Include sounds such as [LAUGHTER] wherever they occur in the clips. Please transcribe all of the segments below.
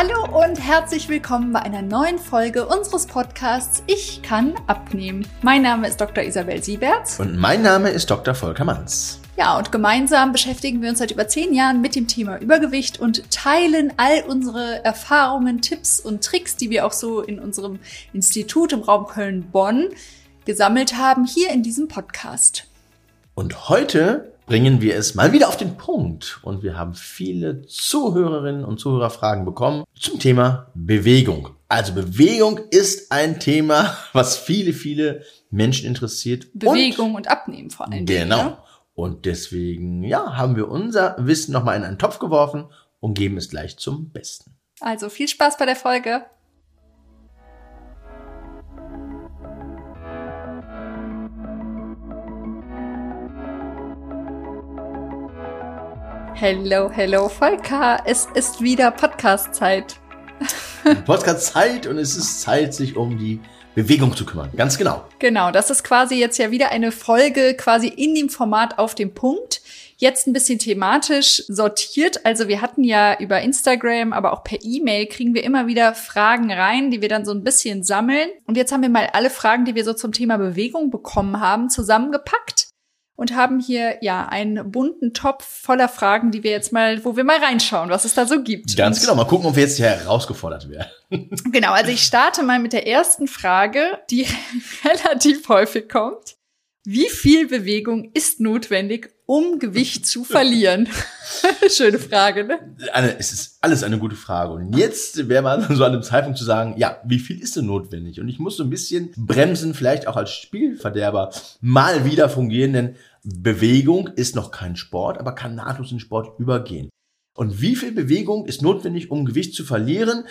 Hallo und herzlich willkommen bei einer neuen Folge unseres Podcasts Ich kann abnehmen. Mein Name ist Dr. Isabel Sieberts. Und mein Name ist Dr. Volker Manns. Ja, und gemeinsam beschäftigen wir uns seit über zehn Jahren mit dem Thema Übergewicht und teilen all unsere Erfahrungen, Tipps und Tricks, die wir auch so in unserem Institut im Raum Köln-Bonn gesammelt haben, hier in diesem Podcast. Und heute bringen wir es mal wieder auf den Punkt. Und wir haben viele Zuhörerinnen und Zuhörerfragen bekommen zum Thema Bewegung. Also Bewegung ist ein Thema, [LAUGHS] was viele, viele Menschen interessiert. Bewegung und, und Abnehmen vor allem. Genau. Ja? Ne? Und deswegen, ja, haben wir unser Wissen nochmal in einen Topf geworfen und geben es gleich zum Besten. Also viel Spaß bei der Folge. Hello, hello, Volker. Es ist wieder Podcast-Zeit. [LAUGHS] Podcast-Zeit und es ist Zeit, sich um die Bewegung zu kümmern. Ganz genau. Genau, das ist quasi jetzt ja wieder eine Folge quasi in dem Format auf dem Punkt. Jetzt ein bisschen thematisch sortiert. Also wir hatten ja über Instagram, aber auch per E-Mail kriegen wir immer wieder Fragen rein, die wir dann so ein bisschen sammeln. Und jetzt haben wir mal alle Fragen, die wir so zum Thema Bewegung bekommen haben, zusammengepackt und haben hier ja einen bunten Topf voller Fragen, die wir jetzt mal, wo wir mal reinschauen, was es da so gibt. Ganz und genau, mal gucken, ob wir jetzt hier herausgefordert werden. genau, also ich starte mal mit der ersten Frage, die [LAUGHS] relativ häufig kommt. Wie viel Bewegung ist notwendig, um Gewicht zu verlieren? [LAUGHS] Schöne Frage, ne? Eine, es ist alles eine gute Frage. Und jetzt wäre man so an dem Zeitpunkt zu sagen, ja, wie viel ist denn notwendig? Und ich muss so ein bisschen bremsen, vielleicht auch als Spielverderber mal wieder fungieren, denn Bewegung ist noch kein Sport, aber kann nahtlos in Sport übergehen. Und wie viel Bewegung ist notwendig, um Gewicht zu verlieren?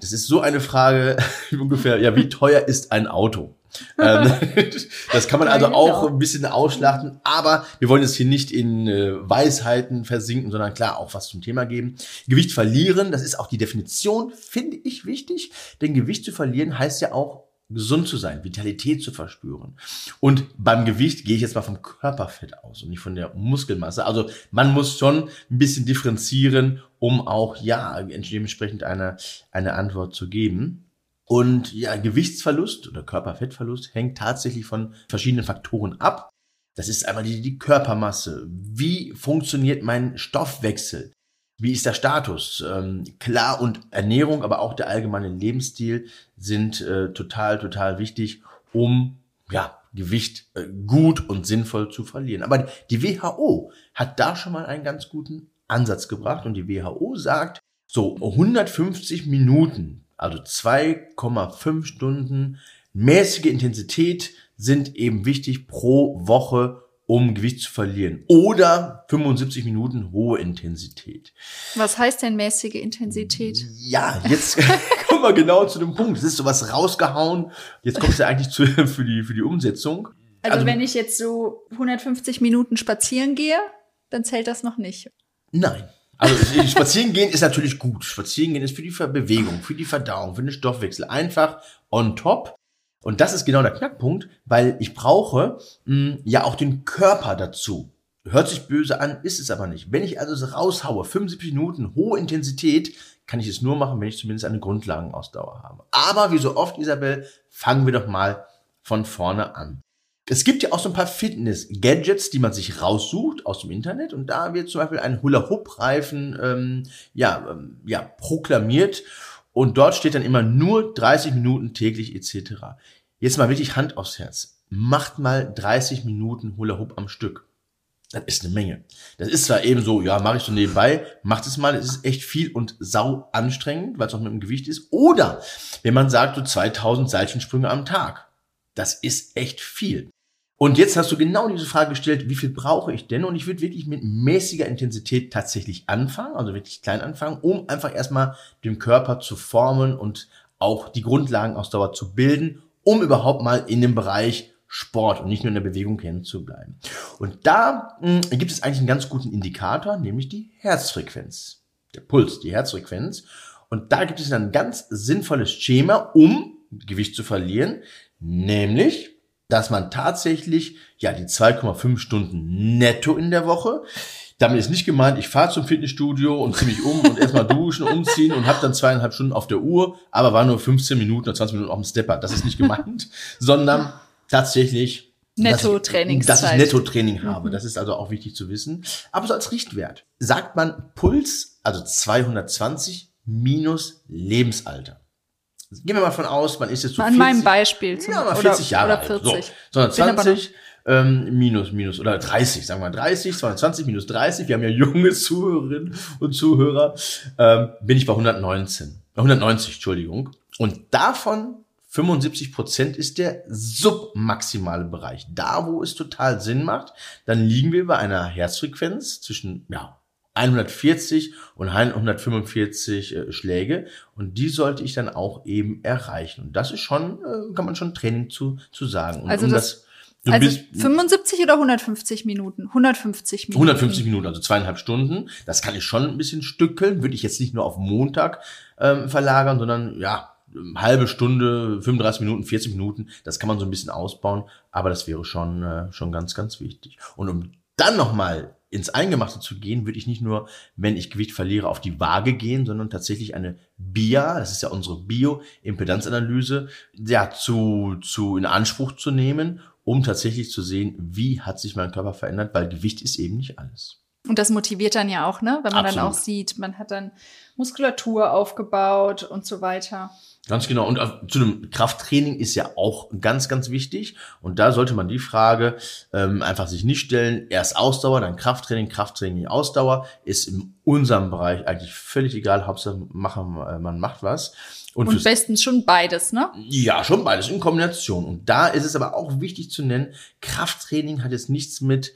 Das ist so eine Frage [LAUGHS] ungefähr, ja, wie teuer ist ein Auto? Ähm, [LAUGHS] [LAUGHS] das kann man also auch ein bisschen ausschlachten, aber wir wollen jetzt hier nicht in äh, Weisheiten versinken, sondern klar auch was zum Thema geben. Gewicht verlieren, das ist auch die Definition, finde ich wichtig, denn Gewicht zu verlieren heißt ja auch gesund zu sein, Vitalität zu verspüren. Und beim Gewicht gehe ich jetzt mal vom Körperfett aus und nicht von der Muskelmasse. Also man muss schon ein bisschen differenzieren, um auch ja dementsprechend eine, eine Antwort zu geben. Und ja, Gewichtsverlust oder Körperfettverlust hängt tatsächlich von verschiedenen Faktoren ab. Das ist einmal die, die Körpermasse. Wie funktioniert mein Stoffwechsel? Wie ist der Status? Ähm, klar und Ernährung, aber auch der allgemeine Lebensstil sind äh, total, total wichtig, um ja, Gewicht äh, gut und sinnvoll zu verlieren. Aber die WHO hat da schon mal einen ganz guten Ansatz gebracht und die WHO sagt, so 150 Minuten, also 2,5 Stunden mäßige Intensität sind eben wichtig pro Woche um Gewicht zu verlieren. Oder 75 Minuten hohe Intensität. Was heißt denn mäßige Intensität? Ja, jetzt [LAUGHS] kommen wir genau zu dem Punkt. Es ist sowas rausgehauen. Jetzt kommt es ja eigentlich zu, [LAUGHS] für, die, für die Umsetzung. Also, also wenn ich jetzt so 150 Minuten spazieren gehe, dann zählt das noch nicht. Nein. Also spazieren gehen ist natürlich gut. Spazieren gehen ist für die Bewegung, für die Verdauung, für den Stoffwechsel einfach on top. Und das ist genau der Knackpunkt, weil ich brauche mh, hm, ja auch den Körper dazu. Hört sich böse an, ist es aber nicht. Wenn ich also so raushaue, 75 Minuten, hohe Intensität, kann ich es nur machen, wenn ich zumindest eine Grundlagenausdauer habe. Aber wie so oft, Isabel, fangen wir doch mal von vorne an. Es gibt ja auch so ein paar Fitness-Gadgets, die man sich raussucht aus dem Internet und da wird zum Beispiel ein Hula-Hoop-Reifen ähm, ja, ähm, ja, proklamiert und dort steht dann immer nur 30 Minuten täglich etc. Jetzt mal wirklich Hand aufs Herz. Macht mal 30 Minuten Hula Hoop am Stück. Das ist eine Menge. Das ist zwar eben so, ja, mache ich so nebenbei, macht es mal, es ist echt viel und sau anstrengend, weil es auch mit dem Gewicht ist. Oder wenn man sagt, so 2000 Seilchensprünge am Tag. Das ist echt viel. Und jetzt hast du genau diese Frage gestellt, wie viel brauche ich denn? Und ich würde wirklich mit mäßiger Intensität tatsächlich anfangen, also wirklich klein anfangen, um einfach erstmal den Körper zu formen und auch die Grundlagenausdauer zu bilden, um überhaupt mal in dem Bereich Sport und nicht nur in der Bewegung hängen zu bleiben. Und da mh, hm, gibt es eigentlich einen ganz guten Indikator, nämlich die Herzfrequenz. Der Puls, die Herzfrequenz. Und da gibt es ein ganz sinnvolles Schema, um Gewicht zu verlieren, nämlich dass man tatsächlich ja die 2,5 Stunden netto in der Woche, Damit ist nicht gemeint, ich fahre zum Fitnessstudio und ziehe mich um und erstmal duschen, [LAUGHS] umziehen und habe dann zweieinhalb Stunden auf der Uhr, aber war nur 15 Minuten oder 20 Minuten auf dem Stepper. Das ist nicht gemeint, [LAUGHS] sondern tatsächlich Netto-Trainingszeit. Dass ich Netto-Training habe. Mhm. Das ist also auch wichtig zu wissen. Aber so als Richtwert sagt man Puls, also 220 minus Lebensalter. Gehen wir mal von aus, man ist jetzt so An 40, meinem Beispiel. Zum, ja, mal 40 oder, Jahre oder 40. alt. So, 220 ähm, minus, minus, oder 30, sagen wir mal 30, 220 minus 30. Wir haben ja junge Zuhörerinnen und Zuhörer. Ähm, bin ich bei 119. 190, Entschuldigung. Und davon 75 Prozent ist der submaximale Bereich. Da, wo es total Sinn macht, dann liegen wir bei einer Herzfrequenz zwischen, ja, 140 und 145 äh, Schläge und die sollte ich dann auch eben erreichen. Und das ist schon, äh, kann man schon Training zu, zu sagen. Und also um das, das also bist, 75 oder 150 Minuten? 150 Minuten. 150 Minuten, also zweieinhalb Stunden. Das kann ich schon ein bisschen stückeln. Würde ich jetzt nicht nur auf Montag ähm, verlagern, sondern ja, halbe Stunde, 35 Minuten, 40 Minuten. Das kann man so ein bisschen ausbauen. Aber das wäre schon, äh, schon ganz, ganz wichtig. Und um dann nochmal ins Eingemachte zu gehen, würde ich nicht nur, wenn ich Gewicht verliere, auf die Waage gehen, sondern tatsächlich eine BIA, das ist ja unsere Bio-Impedanzanalyse, ja, zu, zu in Anspruch zu nehmen, um tatsächlich zu sehen, wie hat sich mein Körper verändert, weil Gewicht ist eben nicht alles. Und das motiviert dann ja auch, ne? Wenn man Absolut. dann auch sieht, man hat dann Muskulatur aufgebaut und so weiter. Ganz genau. Und zu einem Krafttraining ist ja auch ganz, ganz wichtig. Und da sollte man die Frage ähm, einfach sich nicht stellen. Erst Ausdauer, dann Krafttraining, Krafttraining, Ausdauer. Ist in unserem Bereich eigentlich völlig egal. Hauptsache machen, äh, man macht was. Und, und bestens schon beides, ne? Ja, schon beides in Kombination. Und da ist es aber auch wichtig zu nennen, Krafttraining hat jetzt nichts mit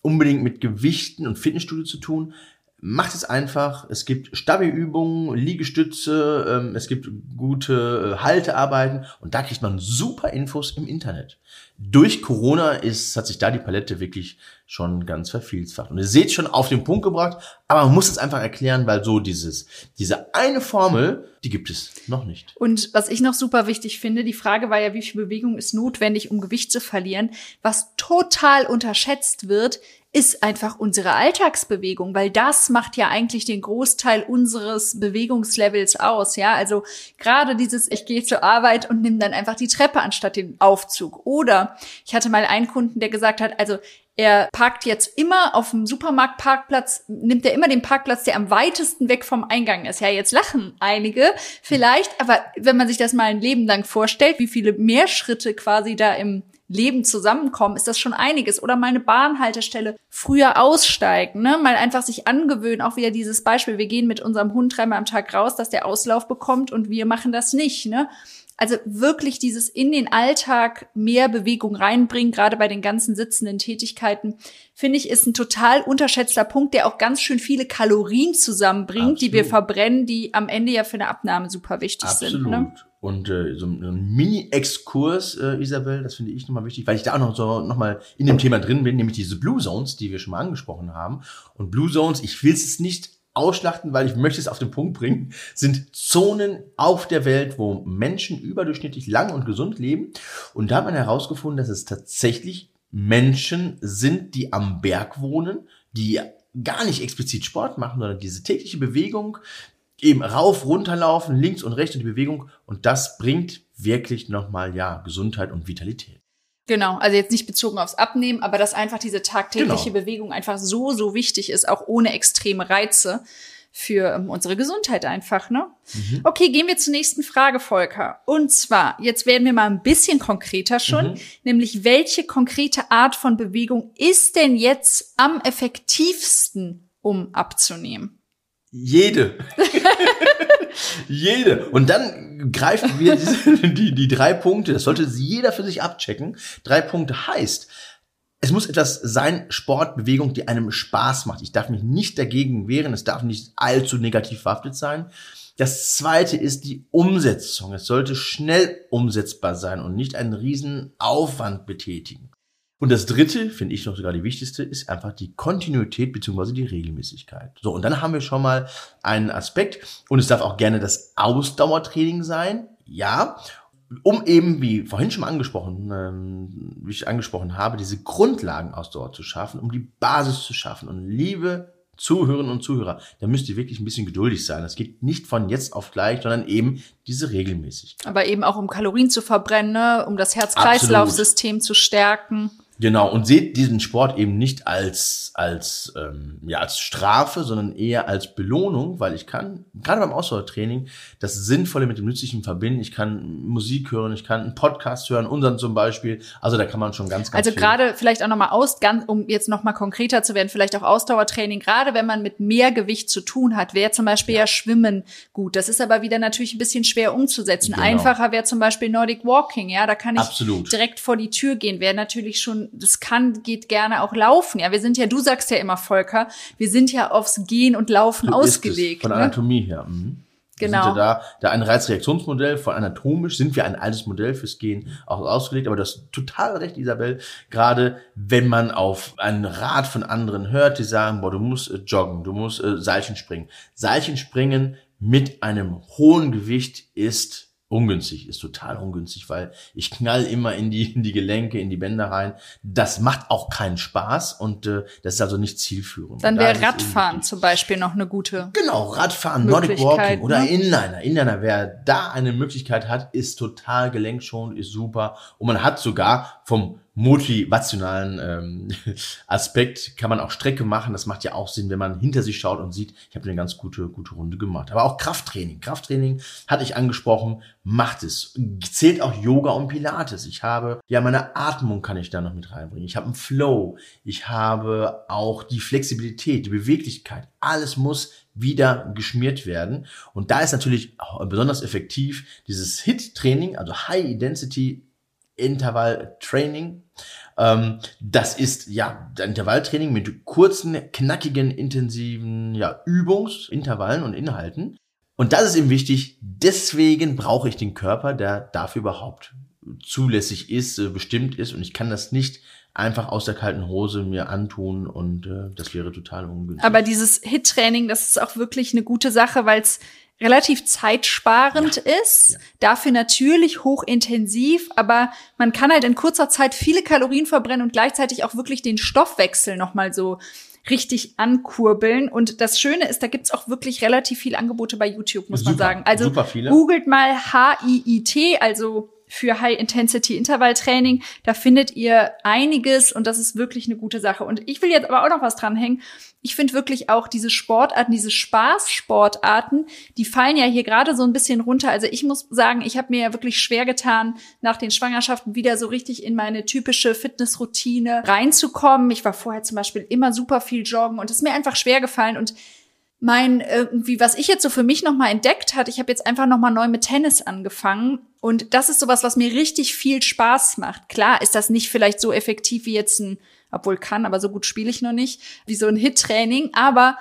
unbedingt mit Gewichten und Fitnessstudio zu tun. Macht es einfach. Es gibt Stabi-Übungen, Liegestütze, ähm, es gibt gute äh, Haltearbeiten und da kriegt man super Infos im Internet. Durch Corona ist, hat sich da die Palette wirklich schon ganz vervielfacht. Und ihr seht schon auf den Punkt gebracht, aber man muss es einfach erklären, weil so dieses, diese eine Formel, die gibt es noch nicht. Und was ich noch super wichtig finde, die Frage war ja, wie viel Bewegung ist notwendig, um Gewicht zu verlieren? Was total unterschätzt wird, ist einfach unsere Alltagsbewegung, weil das macht ja eigentlich den Großteil unseres Bewegungslevels aus, ja? Also gerade dieses ich gehe zur Arbeit und nimm dann einfach die Treppe anstatt den Aufzug oder ich hatte mal einen Kunden, der gesagt hat, also er parkt jetzt immer auf dem Supermarktparkplatz, nimmt er immer den Parkplatz, der am weitesten weg vom Eingang ist. Ja, jetzt lachen einige vielleicht, aber wenn man sich das mal ein Leben lang vorstellt, wie viele mehr Schritte quasi da im Leben zusammenkommen, ist das schon einiges. Oder mal eine Bahnhaltestelle früher aussteigen, ne? Mal einfach sich angewöhnen. Auch wieder dieses Beispiel, wir gehen mit unserem Hund dreimal am Tag raus, dass der Auslauf bekommt und wir machen das nicht, ne? Also wirklich dieses in den Alltag mehr Bewegung reinbringen, gerade bei den ganzen sitzenden Tätigkeiten, finde ich, ist ein total unterschätzter Punkt, der auch ganz schön viele Kalorien zusammenbringt, Absolut. die wir verbrennen, die am Ende ja für eine Abnahme super wichtig Absolut. sind. Ne? Und äh, so ein Mini-Exkurs, äh, Isabel, das finde ich nochmal wichtig, weil ich da auch noch so nochmal in dem Thema drin bin, nämlich diese Blue Zones, die wir schon mal angesprochen haben. Und Blue Zones, ich will es nicht ausschlachten, weil ich möchte es auf den Punkt bringen, sind Zonen auf der Welt, wo Menschen überdurchschnittlich lang und gesund leben. Und da hat man herausgefunden, dass es tatsächlich Menschen sind, die am Berg wohnen, die gar nicht explizit Sport machen, sondern diese tägliche Bewegung, eben rauf, runterlaufen, links und rechts und die Bewegung. Und das bringt wirklich nochmal, ja, Gesundheit und Vitalität. Genau, also jetzt nicht bezogen aufs Abnehmen, aber dass einfach diese tagtägliche genau. Bewegung einfach so, so wichtig ist, auch ohne extreme Reize für ähm, unsere Gesundheit einfach, ne? Mhm. Okay, gehen wir zur nächsten Frage, Volker. Und zwar, jetzt werden wir mal ein bisschen konkreter schon, mhm. nämlich welche konkrete Art von Bewegung ist denn jetzt am effektivsten, um abzunehmen? Jede. Jede. Und dann greifen wir diese, [LAUGHS] die, die drei Punkte, das sollte jeder für sich abchecken. Drei Punkte heißt, es muss etwas sein, Sport, Bewegung, die einem Spaß macht. Ich darf mich nicht dagegen wehren, es darf nicht allzu negativ verhaftet sein. Das zweite ist die Umsetzung. Es sollte schnell umsetzbar sein und nicht einen riesen Aufwand betätigen. Und das dritte, finde ich noch sogar die wichtigste, ist einfach die Kontinuität beziehungsweise die Regelmäßigkeit. So, und dann haben wir schon mal einen Aspekt. Und es darf auch gerne das Ausdauertraining sein. Ja. um eben, wie vorhin schon mal angesprochen, ähm, wie ich angesprochen habe, diese Grundlagenausdauer zu schaffen, um die Basis zu schaffen. Und liebe Zuhörerinnen und Zuhörer, da müsst ihr wirklich ein bisschen geduldig sein. Das geht nicht von jetzt auf gleich, sondern eben diese regelmäßig. Aber eben auch um Kalorien zu verbrennen, ne? um das Herz-Kreislauf-System zu stärken. Genau, und seht diesen Sport eben nicht als, als, ähm, ja, als Strafe, sondern eher als Belohnung, weil ich kann, gerade beim Ausdauertraining, das Sinnvolle mit dem Nützlichen verbinden. Ich kann Musik hören, ich kann einen Podcast hören, unseren zum Beispiel. Also da kann man schon ganz, ganz Also gerade vielleicht auch nochmal aus, ganz, um jetzt nochmal konkreter zu werden, vielleicht auch Ausdauertraining, gerade wenn man mit mehr Gewicht zu tun hat, wäre zum Beispiel ja. ja Schwimmen gut. Das ist aber wieder natürlich ein bisschen schwer umzusetzen. Genau. Einfacher wäre zum Beispiel Nordic Walking, ja, da kann ich Absolut. direkt vor die Tür gehen, wäre natürlich schon das kann, geht gerne auch laufen. Ja, wir sind ja, du sagst ja immer, Volker, wir sind ja aufs Gehen und Laufen so ausgelegt. von ne? Anatomie her. Mhm. Genau. sind ja da, da ein Reizreaktionsmodell von anatomisch sind wir ein altes Modell fürs Gehen auch ausgelegt, aber das total recht, Isabel. Gerade wenn man auf einen Rat von anderen hört, die sagen, boah, du musst äh, joggen, du musst äh, Seilchen springen. Seilchen springen mit einem hohen Gewicht ist ungünstig, ist total ungünstig, weil ich knall immer in die, in die Gelenke, in die Bänder rein. Das macht auch keinen Spaß und äh, das ist also nicht zielführend. Dann wäre Radfahren zum Beispiel noch eine gute. Genau, Radfahren, Nordic Walking oder ne? Inliner. Inliner, wer da eine Möglichkeit hat, ist total gelenkschonend, ist super. Und man hat sogar vom motivationalen ähm, [LAUGHS] Aspekt kann man auch Strecke machen. Das macht ja auch Sinn, wenn man hinter sich schaut und sieht, ich habe eine ganz gute, gute Runde gemacht. Aber auch Krafttraining. Krafttraining hatte ich angesprochen, macht es. Zählt auch Yoga und Pilates. Ich habe, ja, meine Atmung kann ich da noch mit reinbringen. Ich habe einen Flow. Ich habe auch die Flexibilität, die Beweglichkeit. Alles muss wieder geschmiert werden. Und da ist natürlich besonders effektiv dieses HIT-Training, also High Intensity Intervalltraining. Ähm, das ist ja Intervalltraining mit kurzen, knackigen, intensiven ja, Übungsintervallen und Inhalten. Und das ist eben wichtig. Deswegen brauche ich den Körper, der dafür überhaupt zulässig ist, äh, bestimmt ist. Und ich kann das nicht einfach aus der kalten Hose mir antun und äh, das wäre total ungünstig. Aber dieses Hit-Training, das ist auch wirklich eine gute Sache, weil es relativ zeitsparend ja. ist, ja. dafür natürlich hochintensiv, aber man kann halt in kurzer Zeit viele Kalorien verbrennen und gleichzeitig auch wirklich den Stoffwechsel nochmal so richtig ankurbeln. Und das Schöne ist, da gibt's auch wirklich relativ viele Angebote bei YouTube, muss super, man sagen. Also googelt mal H-I-I-T, also für High-Intensity-Intervall-Training. Da findet ihr einiges und das ist wirklich eine gute Sache. Und ich will jetzt aber auch noch was dranhängen. Ich finde wirklich auch diese Sportarten, diese Spaßsportarten, die fallen ja hier gerade so ein bisschen runter. Also ich muss sagen, ich habe mir ja wirklich schwer getan, nach den Schwangerschaften wieder so richtig in meine typische Fitnessroutine reinzukommen. Ich war vorher zum Beispiel immer super viel joggen und es ist mir einfach schwer gefallen und mein irgendwie, was ich jetzt so für mich nochmal entdeckt hat, ich habe jetzt einfach nochmal neu mit Tennis angefangen und das ist sowas, was mir richtig viel Spaß macht. Klar ist das nicht vielleicht so effektiv wie jetzt ein, obwohl kann, aber so gut spiele ich noch nicht, wie so ein Hit-Training, aber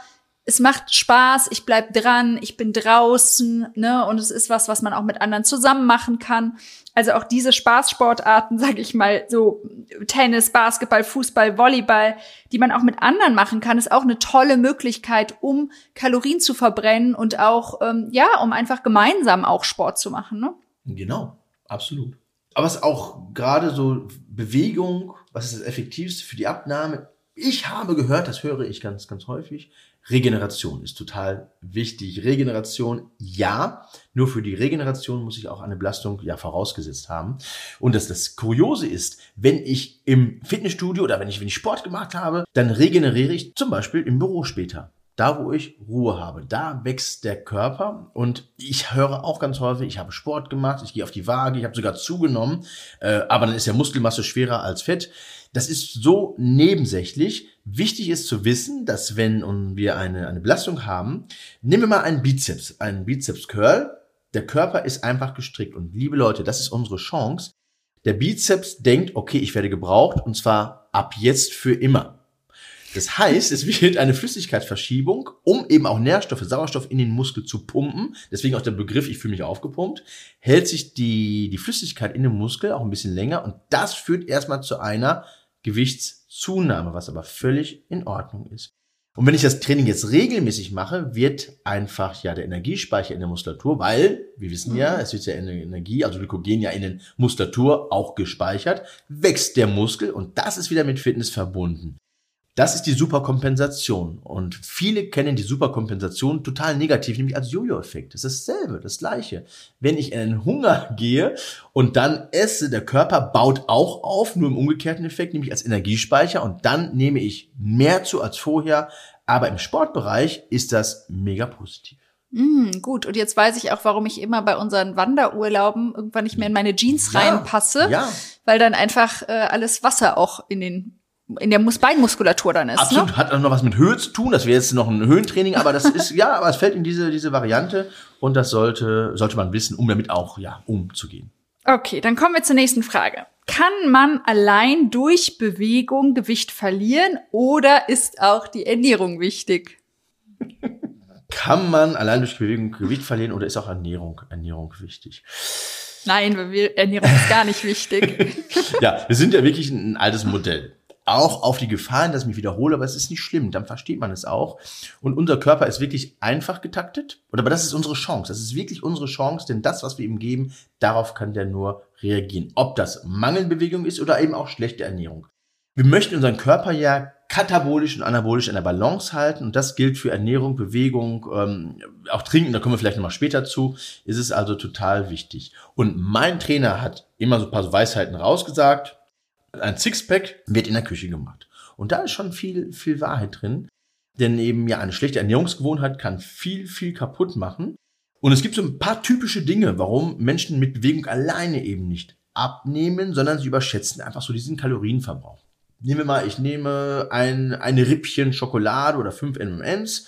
es macht Spaß, ich bleib dran, ich bin draußen, ne, und es ist was, was man auch mit anderen zusammen machen kann. Also auch diese Spaßsportarten, [LAUGHS] sag ich mal, so Tennis, Basketball, Fußball, Volleyball, die man auch mit anderen machen kann, ist auch eine tolle Möglichkeit, um Kalorien zu verbrennen und auch, ähm, ja, um einfach gemeinsam auch Sport zu machen, ne? Genau, absolut. Aber es ist auch gerade so Bewegung, was ist das Effektivste für die Abnahme? Ich habe gehört, das höre ich ganz, ganz häufig, Regeneration ist total wichtig. Regeneration, ja. Nur für die Regeneration muss ich auch eine Belastung ja vorausgesetzt haben. Und dass das Kuriose ist, wenn ich im Fitnessstudio oder wenn ich, wenn ich Sport gemacht habe, dann regeneriere ich zum Beispiel im Büro später. Da, wo ich Ruhe habe, da wächst der Körper und ich höre auch ganz häufig, ich habe Sport gemacht, ich gehe auf die Waage, ich habe sogar zugenommen, äh, aber dann ist ja Muskelmasse schwerer als Fett. Das ist so nebensächlich. Wichtig ist zu wissen, dass wenn wir eine, eine Belastung haben, nehmen wir mal einen Bizeps, einen Bizeps-Curl. Der Körper ist einfach gestrickt. Und liebe Leute, das ist unsere Chance. Der Bizeps denkt, okay, ich werde gebraucht und zwar ab jetzt für immer. Das heißt, es wird eine Flüssigkeitsverschiebung, um eben auch Nährstoffe, Sauerstoff in den Muskel zu pumpen. Deswegen auch der Begriff, ich fühle mich aufgepumpt. Hält sich die, die Flüssigkeit in dem Muskel auch ein bisschen länger und das führt erstmal zu einer Gewichtszunahme, was aber völlig in Ordnung ist. Und wenn ich das Training jetzt regelmäßig mache, wird einfach ja der Energiespeicher in der Muskulatur, weil wir wissen ja, es wird ja Energie, also Glykogen ja in der Muskulatur auch gespeichert, wächst der Muskel und das ist wieder mit Fitness verbunden. Das ist die Superkompensation. Und viele kennen die Superkompensation total negativ, nämlich als Jojo-Effekt. Das ist dasselbe, das gleiche. Wenn ich in den Hunger [LAUGHS] gehe und dann esse, der Körper baut auch auf, nur im umgekehrten Effekt, nämlich als Energiespeicher und dann nehme ich mehr zu als vorher. Aber im Sportbereich ist das mega positiv. Mm, gut, und jetzt weiß ich auch, warum ich immer bei unseren Wanderurlauben irgendwann nicht mehr in meine Jeans ja, reinpasse, ja. weil dann einfach äh, alles Wasser auch in den in der Mus Beinmuskulatur dann ist. Absolut, ne? hat auch noch was mit Höhe zu tun. Das wäre jetzt noch ein Höhentraining, aber das [LAUGHS] ist, ja, aber es fällt in diese, diese Variante und das sollte, sollte man wissen, um damit auch, ja, umzugehen. Okay, dann kommen wir zur nächsten Frage. Kann man allein durch Bewegung Gewicht verlieren oder ist auch die Ernährung wichtig? [LAUGHS] Kann man allein durch Bewegung Gewicht verlieren oder ist auch Ernährung, Ernährung wichtig? Nein, Ernährung ist gar nicht wichtig. [LAUGHS] ja, wir sind ja wirklich ein altes Modell auch auf die Gefahren, dass ich mich wiederhole, aber es ist nicht schlimm, dann versteht man es auch. Und unser Körper ist wirklich einfach getaktet. Und aber das ist unsere Chance. Das ist wirklich unsere Chance, denn das, was wir ihm geben, darauf kann der nur reagieren. Ob das Mangelbewegung ist oder eben auch schlechte Ernährung. Wir möchten unseren Körper ja katabolisch und anabolisch in der Balance halten und das gilt für Ernährung, Bewegung, ähm, auch Trinken, da kommen wir vielleicht nochmal später zu, ist es also total wichtig. Und mein Trainer hat immer so ein paar Weisheiten rausgesagt, ein Sixpack wird in der Küche gemacht. Und da ist schon viel, viel Wahrheit drin. Denn eben ja eine schlechte Ernährungsgewohnheit kann viel, viel kaputt machen. Und es gibt so ein paar typische Dinge, warum Menschen mit Bewegung alleine eben nicht abnehmen, sondern sie überschätzen einfach so diesen Kalorienverbrauch. Nehmen wir mal, ich nehme ein, eine Rippchen Schokolade oder fünf M&M's,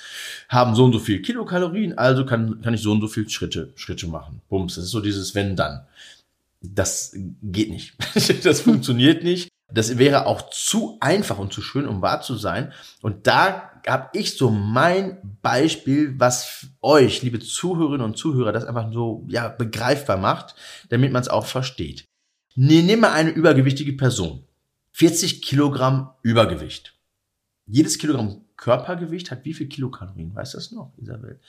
haben so und so viel Kilokalorien, also kann, kann ich so und so viel Schritte, Schritte machen. Bums, das ist so dieses Wenn-Dann das geht nicht. [LAUGHS] das funktioniert nicht. Das wäre auch zu einfach und zu schön, um wahr zu sein. Und da habe ich so mein Beispiel, was euch, liebe Zuhörerinnen und Zuhörer, das einfach so ja begreifbar macht, damit man es auch versteht. Nimm mal eine übergewichtige Person. 40 Kilogramm Übergewicht. Jedes Kilogramm Körpergewicht hat wie viel Kilokalorien? Weißt du das noch, Isabel?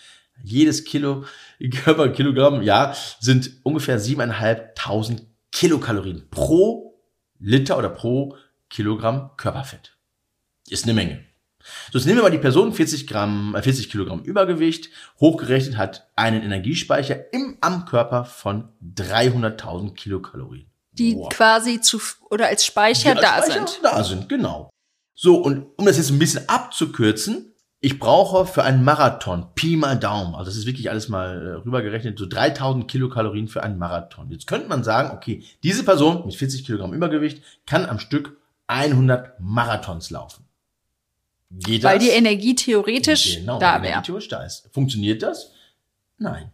Jedes Kilo, [LAUGHS] Körperkilogramm, ja, sind ungefähr siebeneinhalbtausend Kilokalorien pro Liter oder pro Kilogramm Körperfett. Ist eine Menge. So, jetzt nehmen wir mal die Person 40 Gramm, 40 äh, Kilogramm Übergewicht, hochgerechnet hat einen Energiespeicher im am Körper von 300.000 Kilokalorien. Die Boah. quasi zu, oder als Speicher, als da Speicher sind. Da sind, genau. So, und um das jetzt ein bisschen abzukürzen, ich brauche für einen Marathon, Pi mal Daumen, also das ist wirklich alles mal äh, rübergerechnet, so 3000 Kilokalorien für einen Marathon. Jetzt könnte man sagen, okay, diese Person mit 40 Kilogramm Übergewicht kann am Stück 100 Marathons laufen. Geht das? Weil die Energie theoretisch genau, da wäre. theoretisch da ist. Funktioniert das? Nein.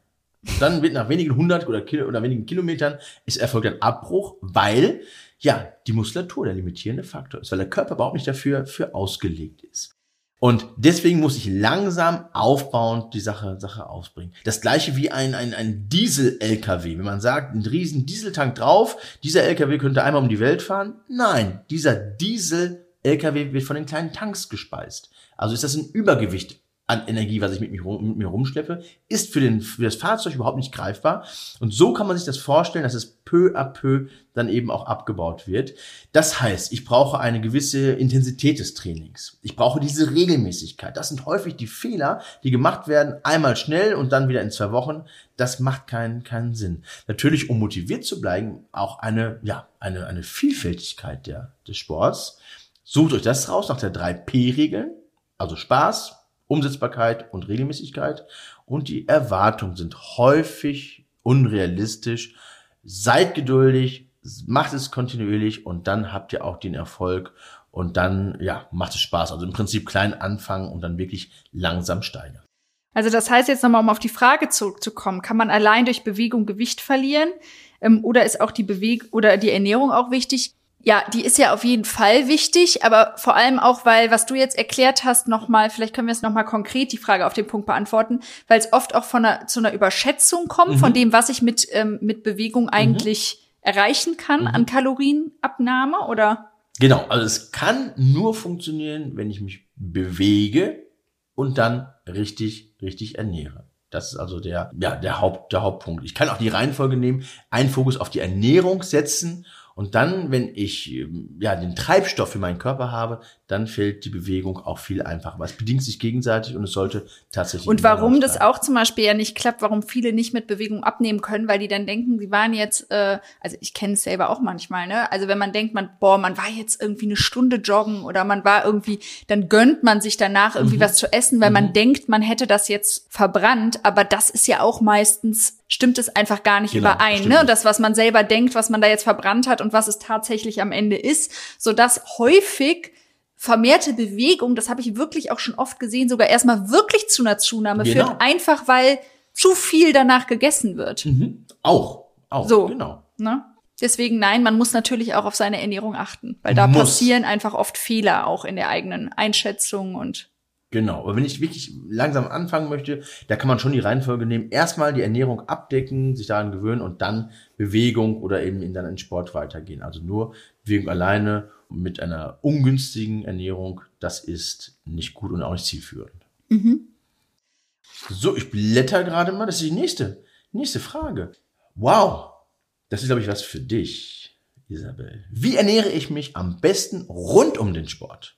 Dann wird nach wenigen hundert oder, Kilo, oder wenigen Kilometern ist erfolgt ein Abbruch, weil ja die Muskulatur der limitierende Faktor ist, weil der Körper überhaupt nicht dafür für ausgelegt ist. Und deswegen muss ich langsam aufbauend die Sache, Sache ausbringen. Das gleiche wie ein, ein, ein Diesel-LKW. Wenn man sagt, ein riesen Dieseltank drauf, dieser LKW könnte einmal um die Welt fahren. Nein, dieser Diesel-LKW wird von den kleinen Tanks gespeist. Also ist das ein Übergewicht an Energie, was ich mit, mich, mit mir rumschleppe, ist für, den, für das Fahrzeug überhaupt nicht greifbar. Und so kann man sich das vorstellen, dass es peu à peu dann eben auch abgebaut wird. Das heißt, ich brauche eine gewisse Intensität des Trainings. Ich brauche diese Regelmäßigkeit. Das sind häufig die Fehler, die gemacht werden, einmal schnell und dann wieder in zwei Wochen. Das macht keinen, keinen Sinn. Natürlich, um motiviert zu bleiben, auch eine, ja, eine, eine Vielfältigkeit der, des Sports. Sucht euch das raus nach der 3P-Regeln. Also Spaß, Umsetzbarkeit und Regelmäßigkeit und die Erwartungen sind häufig unrealistisch. Seid geduldig, macht es kontinuierlich und dann habt ihr auch den Erfolg und dann, ja, macht es Spaß. Also im Prinzip klein anfangen und dann wirklich langsam steigern. Also das heißt jetzt nochmal, um auf die Frage zurückzukommen, kann man allein durch Bewegung Gewicht verlieren? Ähm, oder ist auch die Bewegung oder die Ernährung auch wichtig? Ja, die ist ja auf jeden Fall wichtig, aber vor allem auch, weil, was du jetzt erklärt hast, nochmal, vielleicht können wir es nochmal konkret die Frage auf den Punkt beantworten, weil es oft auch von einer, zu einer Überschätzung kommt, mhm. von dem, was ich mit, ähm, mit Bewegung eigentlich mhm. erreichen kann mhm. an Kalorienabnahme, oder? Genau, also es kann nur funktionieren, wenn ich mich bewege, und dann richtig, richtig ernähre. Das ist also der, ja, der Haupt, der Hauptpunkt. Ich kann auch die Reihenfolge nehmen, einen Fokus auf die Ernährung setzen und dann, wenn ich ähm, ja den Treibstoff für meinen Körper habe, dann fällt die Bewegung auch viel einfacher. Es bedingt sich gegenseitig und es sollte tatsächlich. Und warum das auch zum Beispiel ja nicht klappt, warum viele nicht mit Bewegung abnehmen können, weil die dann denken, sie waren jetzt, äh, also ich kenne es selber auch manchmal, ne? Also wenn man denkt, man, boah, man war jetzt irgendwie eine Stunde joggen oder man war irgendwie, dann gönnt man sich danach irgendwie mhm. was zu essen, weil mhm. man denkt, man hätte das jetzt verbrannt, aber das ist ja auch meistens stimmt es einfach gar nicht genau, überein. Ne? Das, was man selber denkt, was man da jetzt verbrannt hat und was es tatsächlich am Ende ist, so dass häufig vermehrte Bewegung, das habe ich wirklich auch schon oft gesehen, sogar erstmal wirklich zu einer Zunahme genau. führt, einfach weil zu viel danach gegessen wird. Mhm. Auch, auch, so, genau. Ne? Deswegen nein, man muss natürlich auch auf seine Ernährung achten, weil da muss. passieren einfach oft Fehler auch in der eigenen Einschätzung und Genau, aber wenn ich wirklich langsam anfangen möchte, da kann man schon die Reihenfolge nehmen. Erstmal die Ernährung abdecken, sich daran gewöhnen und dann Bewegung oder eben in dann in Sport weitergehen. Also nur Bewegung alleine mit einer ungünstigen Ernährung, das ist nicht gut und auch nicht zielführend. Mhm. So, ich blätter gerade mal. Das ist die nächste, nächste Frage. Wow, das ist, glaube ich, was für dich, Isabel. Wie ernähre ich mich am besten rund um den Sport?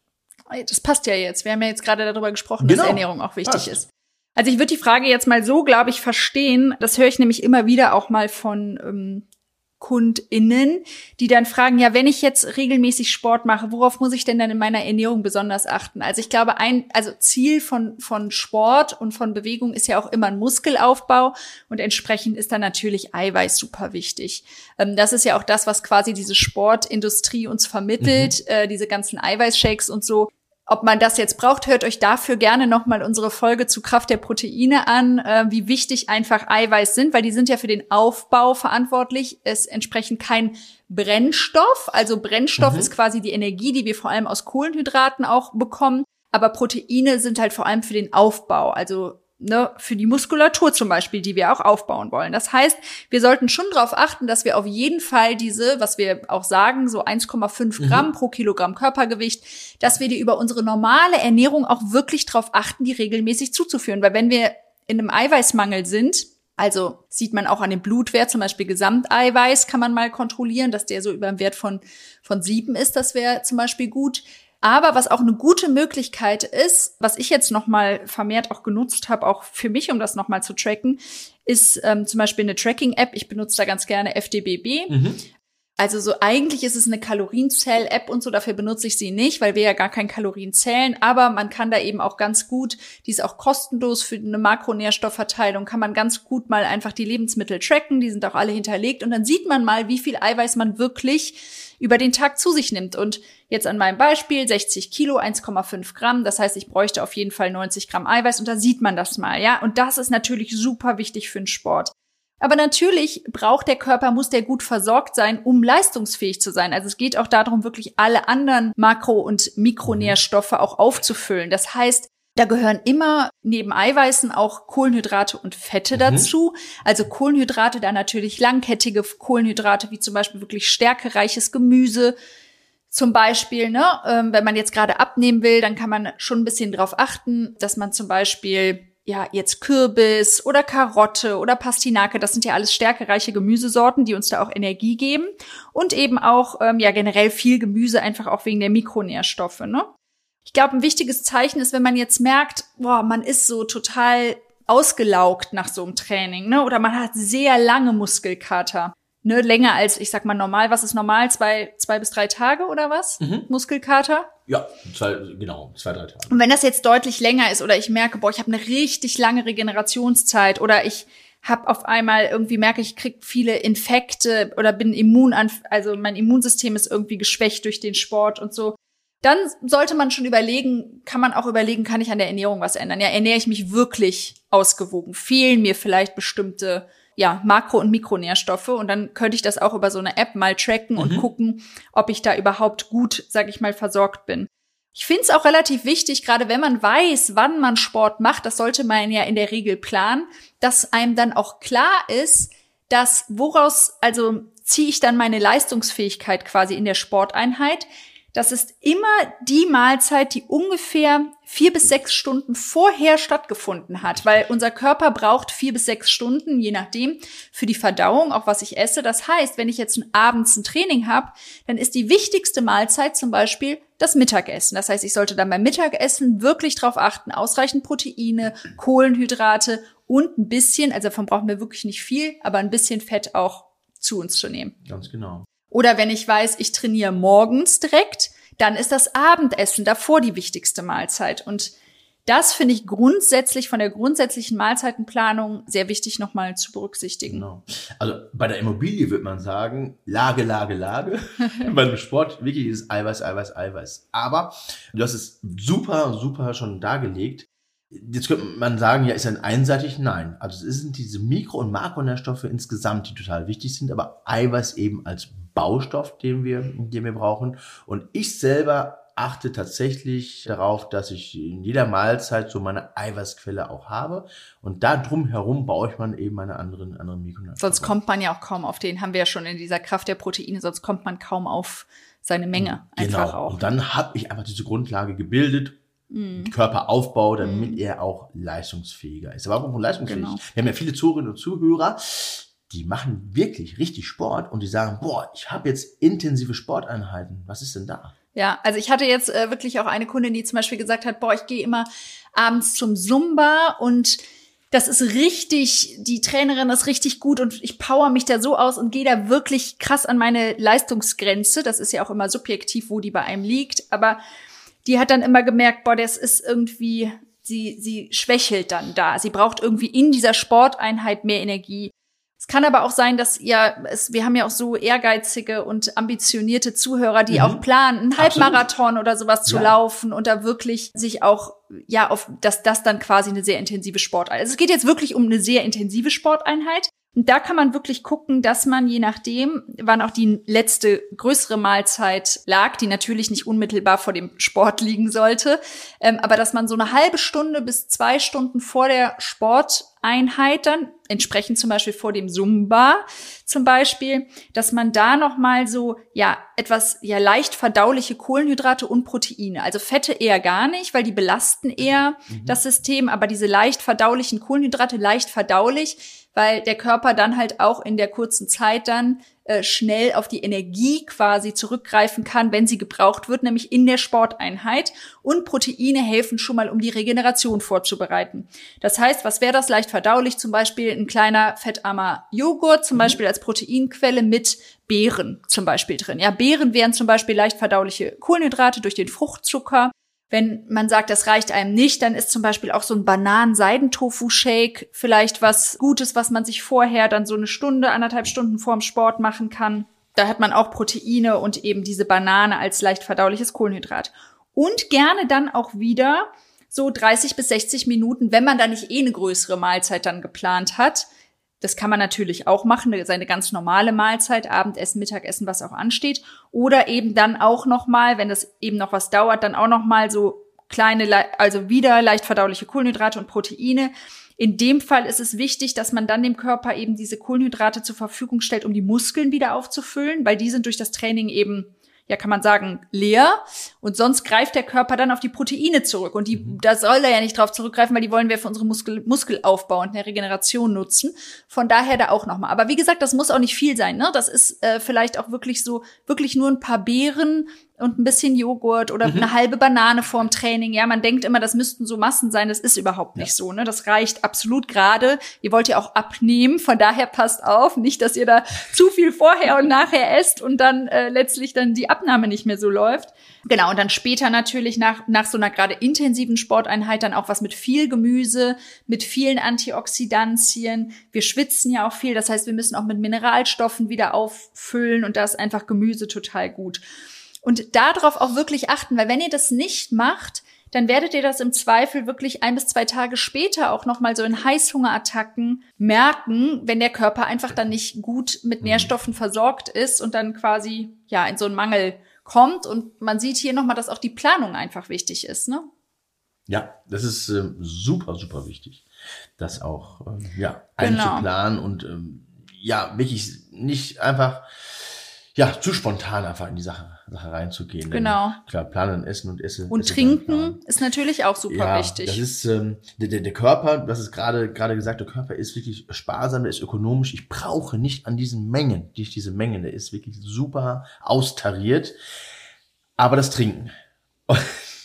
das passt ja jetzt. Wir haben ja jetzt gerade darüber gesprochen, genau. dass Ernährung auch wichtig passt. ist. Also ich würde die Frage jetzt mal so, glaube ich, verstehen. Das höre ich nämlich immer wieder auch mal von ähm, KundInnen, die dann fragen, ja, wenn ich jetzt regelmäßig Sport mache, worauf muss ich denn dann in meiner Ernährung besonders achten? Also ich glaube, ein, also Ziel von, von Sport und von Bewegung ist ja auch immer ein Muskelaufbau und entsprechend ist dann natürlich Eiweiß super wichtig. Ähm, das ist ja auch das, was quasi diese Sportindustrie uns vermittelt, mhm. äh, diese ganzen Eiweißshakes und so. Ob man das jetzt braucht, hört euch dafür gerne nochmal unsere Folge zu Kraft der Proteine an, äh, wie wichtig einfach Eiweiß sind, weil die sind ja für den Aufbau verantwortlich. Es entsprechend kein Brennstoff. Also Brennstoff mhm. ist quasi die Energie, die wir vor allem aus Kohlenhydraten auch bekommen. Aber Proteine sind halt vor allem für den Aufbau. Also ne, für die Muskulatur zum Beispiel, die wir auch aufbauen wollen. Das heißt, wir sollten schon darauf achten, dass wir auf jeden Fall diese, was wir auch sagen, so 1,5 mhm. Gramm mhm. pro Kilogramm Körpergewicht, dass wir die über unsere normale Ernährung auch wirklich darauf achten, die regelmäßig zuzuführen. Weil wenn wir in einem Eiweißmangel sind, also sieht man auch an dem Blutwert, zum Beispiel Gesamteiweiß kann man mal kontrollieren, dass der so über einem Wert von, von sieben ist, das wäre zum Beispiel gut. Aber was auch eine gute Möglichkeit ist, was ich jetzt noch mal vermehrt auch genutzt habe, auch für mich, um das noch mal zu tracken, ist ähm, zum Beispiel eine Tracking-App. Ich benutze da ganz gerne FDBB. Mhm. Also so eigentlich ist es eine Kalorienzähl-App und so, dafür benutze ich sie nicht, weil wir ja gar kein Kalorien zählen, aber man kann da eben auch ganz gut, die ist auch kostenlos für eine Makronährstoffverteilung, kann man ganz gut mal einfach die Lebensmittel tracken, die sind auch alle hinterlegt und dann sieht man mal, wie viel Eiweiß man wirklich über den Tag zu sich nimmt. Und jetzt an meinem Beispiel 60 Kilo, 1,5 Gramm. Das heißt, ich bräuchte auf jeden Fall 90 Gramm Eiweiß und da sieht man das mal, ja. Und das ist natürlich super wichtig für den Sport. Aber natürlich braucht der Körper, muss der gut versorgt sein, um leistungsfähig zu sein. Also es geht auch darum, wirklich alle anderen Makro- und Mikronährstoffe auch aufzufüllen. Das heißt, da gehören immer neben Eiweißen auch Kohlenhydrate und Fette mhm. dazu. Also Kohlenhydrate, da natürlich langkettige Kohlenhydrate, wie zum Beispiel wirklich stärkereiches Gemüse. Zum Beispiel, ne, ähm, wenn man jetzt gerade abnehmen will, dann kann man schon ein bisschen darauf achten, dass man zum Beispiel ja, jetzt Kürbis oder Karotte oder Pastinake, das sind ja alles stärkereiche Gemüsesorten, die uns da auch Energie geben. Und eben auch, ähm, ja, generell viel Gemüse, einfach auch wegen der Mikronährstoffe, ne? Ich glaube, ein wichtiges Zeichen ist, wenn man jetzt merkt, boah, man ist so total ausgelaugt nach so einem Training, ne? Oder man hat sehr lange Muskelkater. Ne, länger als, ich sag mal, normal. Was ist normal? Zwei, zwei bis drei Tage oder was? Mhm. Muskelkater? Ja, zwei, genau, zwei, drei Tage. Und wenn das jetzt deutlich länger ist oder ich merke, boah, ich habe eine richtig lange Regenerationszeit oder ich habe auf einmal irgendwie merke, ich krieg viele Infekte oder bin immun an, also mein Immunsystem ist irgendwie geschwächt durch den Sport und so, dann sollte man schon überlegen, kann man auch überlegen, kann ich an der Ernährung was ändern? Ja, ernähre ich mich wirklich ausgewogen? Fehlen mir vielleicht bestimmte ja, Makro- und Mikronährstoffe und dann könnte ich das auch über so eine App mal tracken mhm. und gucken, ob ich da überhaupt gut, sag ich mal, versorgt bin. Ich finde es auch relativ wichtig, gerade wenn man weiß, wann man Sport macht, das sollte man ja in der Regel planen, dass einem dann auch klar ist, dass woraus, also ziehe ich dann meine Leistungsfähigkeit quasi in der Sporteinheit, das ist immer die Mahlzeit, die ungefähr vier bis sechs Stunden vorher stattgefunden hat, weil unser Körper braucht vier bis sechs Stunden, je nachdem, für die Verdauung, auch was ich esse. Das heißt, wenn ich jetzt abends ein Training habe, dann ist die wichtigste Mahlzeit zum Beispiel das Mittagessen. Das heißt, ich sollte dann beim Mittagessen wirklich darauf achten, ausreichend Proteine, Kohlenhydrate und ein bisschen, also davon brauchen wir wirklich nicht viel, aber ein bisschen Fett auch zu uns zu nehmen. Ganz genau. Oder wenn ich weiß, ich trainiere morgens direkt, dann ist das Abendessen davor die wichtigste Mahlzeit. Und das finde ich grundsätzlich von der grundsätzlichen Mahlzeitenplanung sehr wichtig nochmal zu berücksichtigen. Genau. Also bei der Immobilie würde man sagen, Lage, Lage, Lage. [LAUGHS] Beim Sport wirklich ist Eiweiß, Eiweiß, Eiweiß. Aber du hast es super, super schon dargelegt. Jetzt könnte man sagen, ja, ist ein einseitig? Nein. Also es sind diese Mikro- und Makronährstoffe insgesamt, die total wichtig sind, aber Eiweiß eben als Baustoff, den wir, den wir brauchen. Und ich selber achte tatsächlich darauf, dass ich in jeder Mahlzeit so meine Eiweißquelle auch habe. Und da drumherum baue ich man eben meine anderen, anderen Mikronährstoffe. Sonst kommt man ja auch kaum auf den, haben wir ja schon in dieser Kraft der Proteine, sonst kommt man kaum auf seine Menge einfach genau. auch. Und dann habe ich einfach diese Grundlage gebildet, mhm. Körperaufbau, damit mhm. er auch leistungsfähiger ist. Aber warum leistungsfähig? Genau. Wir haben ja viele Zuhörerinnen und Zuhörer, die machen wirklich richtig Sport und die sagen, boah, ich habe jetzt intensive Sporteinheiten. Was ist denn da? Ja, also ich hatte jetzt äh, wirklich auch eine Kundin, die zum Beispiel gesagt hat, boah, ich gehe immer abends zum Zumba und das ist richtig, die Trainerin ist richtig gut und ich power mich da so aus und gehe da wirklich krass an meine Leistungsgrenze. Das ist ja auch immer subjektiv, wo die bei einem liegt. Aber die hat dann immer gemerkt, boah, das ist irgendwie, sie, sie schwächelt dann da. Sie braucht irgendwie in dieser Sporteinheit mehr Energie. Es kann aber auch sein, dass ihr, es, wir haben ja auch so ehrgeizige und ambitionierte Zuhörer, die mhm. auch planen, einen Halbmarathon oder sowas zu ja. laufen und da wirklich sich auch, ja, auf, dass das dann quasi eine sehr intensive Sporteinheit. Also es geht jetzt wirklich um eine sehr intensive Sporteinheit. Und da kann man wirklich gucken, dass man je nachdem, wann auch die letzte größere Mahlzeit lag, die natürlich nicht unmittelbar vor dem Sport liegen sollte, ähm, aber dass man so eine halbe Stunde bis zwei Stunden vor der Sporteinheit dann, entsprechend zum Beispiel vor dem Zumba zum Beispiel, dass man da noch mal so ja etwas ja leicht verdauliche Kohlenhydrate und Proteine, also Fette eher gar nicht, weil die belasten eher mhm. das System, aber diese leicht verdaulichen Kohlenhydrate leicht verdaulich weil der Körper dann halt auch in der kurzen Zeit dann äh, schnell auf die Energie quasi zurückgreifen kann, wenn sie gebraucht wird, nämlich in der Sporteinheit. Und Proteine helfen schon mal, um die Regeneration vorzubereiten. Das heißt, was wäre das leicht verdaulich? Zum Beispiel ein kleiner fettarmer Joghurt, zum mhm. Beispiel als Proteinquelle mit Beeren zum Beispiel drin. Ja, Beeren wären zum Beispiel leicht verdauliche Kohlenhydrate durch den Fruchtzucker. Wenn man sagt, das reicht einem nicht, dann ist zum Beispiel auch so ein Bananen-Seidentofu-Shake vielleicht was Gutes, was man sich vorher dann so eine Stunde, anderthalb Stunden vorm Sport machen kann. Da hat man auch Proteine und eben diese Banane als leicht verdauliches Kohlenhydrat. Und gerne dann auch wieder so 30 bis 60 Minuten, wenn man da nicht eh eine größere Mahlzeit dann geplant hat, das kann man natürlich auch machen, seine ganz normale Mahlzeit, Abendessen, Mittagessen, was auch ansteht. Oder eben dann auch nochmal, wenn das eben noch was dauert, dann auch nochmal so kleine, also wieder leicht verdauliche Kohlenhydrate und Proteine. In dem Fall ist es wichtig, dass man dann dem Körper eben diese Kohlenhydrate zur Verfügung stellt, um die Muskeln wieder aufzufüllen, weil die sind durch das Training eben ja, kann man sagen, leer. Und sonst greift der Körper dann auf die Proteine zurück. Und die, mhm. da soll er ja nicht drauf zurückgreifen, weil die wollen wir für unsere Muskel, Muskelaufbau und eine Regeneration nutzen. Von daher da auch nochmal. Aber wie gesagt, das muss auch nicht viel sein. Ne? Das ist äh, vielleicht auch wirklich so, wirklich nur ein paar Beeren, und ein bisschen Joghurt oder mhm. eine halbe Banane vorm Training. Ja, man denkt immer, das müssten so Massen sein. Das ist überhaupt nicht ja. so. Ne? Das reicht absolut gerade. Ihr wollt ja auch abnehmen, von daher passt auf, nicht, dass ihr da zu viel vorher und nachher esst und dann äh, letztlich dann die Abnahme nicht mehr so läuft. Genau, und dann später natürlich nach, nach so einer gerade intensiven Sporteinheit dann auch was mit viel Gemüse, mit vielen Antioxidantien. Wir schwitzen ja auch viel, das heißt, wir müssen auch mit Mineralstoffen wieder auffüllen und da ist einfach Gemüse total gut. Und darauf auch wirklich achten, weil wenn ihr das nicht macht, dann werdet ihr das im Zweifel wirklich ein bis zwei Tage später auch nochmal so in Heißhungerattacken merken, wenn der Körper einfach dann nicht gut mit mhm. Nährstoffen versorgt ist und dann quasi, ja, in so einen Mangel kommt. Und man sieht hier nochmal, dass auch die Planung einfach wichtig ist, ne? Ja, das ist äh, super, super wichtig, das auch, äh, ja, einzuplanen genau. und, ähm, ja, wirklich nicht einfach ja, zu spontan einfach in die Sache, Sache reinzugehen. Genau. Denn, klar, planen, essen und essen. Und essen trinken ist natürlich auch super ja, wichtig. Das ist ähm, der, der, der Körper, das ist gerade gerade gesagt, der Körper ist wirklich sparsam, der ist ökonomisch. Ich brauche nicht an diesen Mengen, nicht diese Mengen, der ist wirklich super austariert. Aber das Trinken. [LAUGHS] Und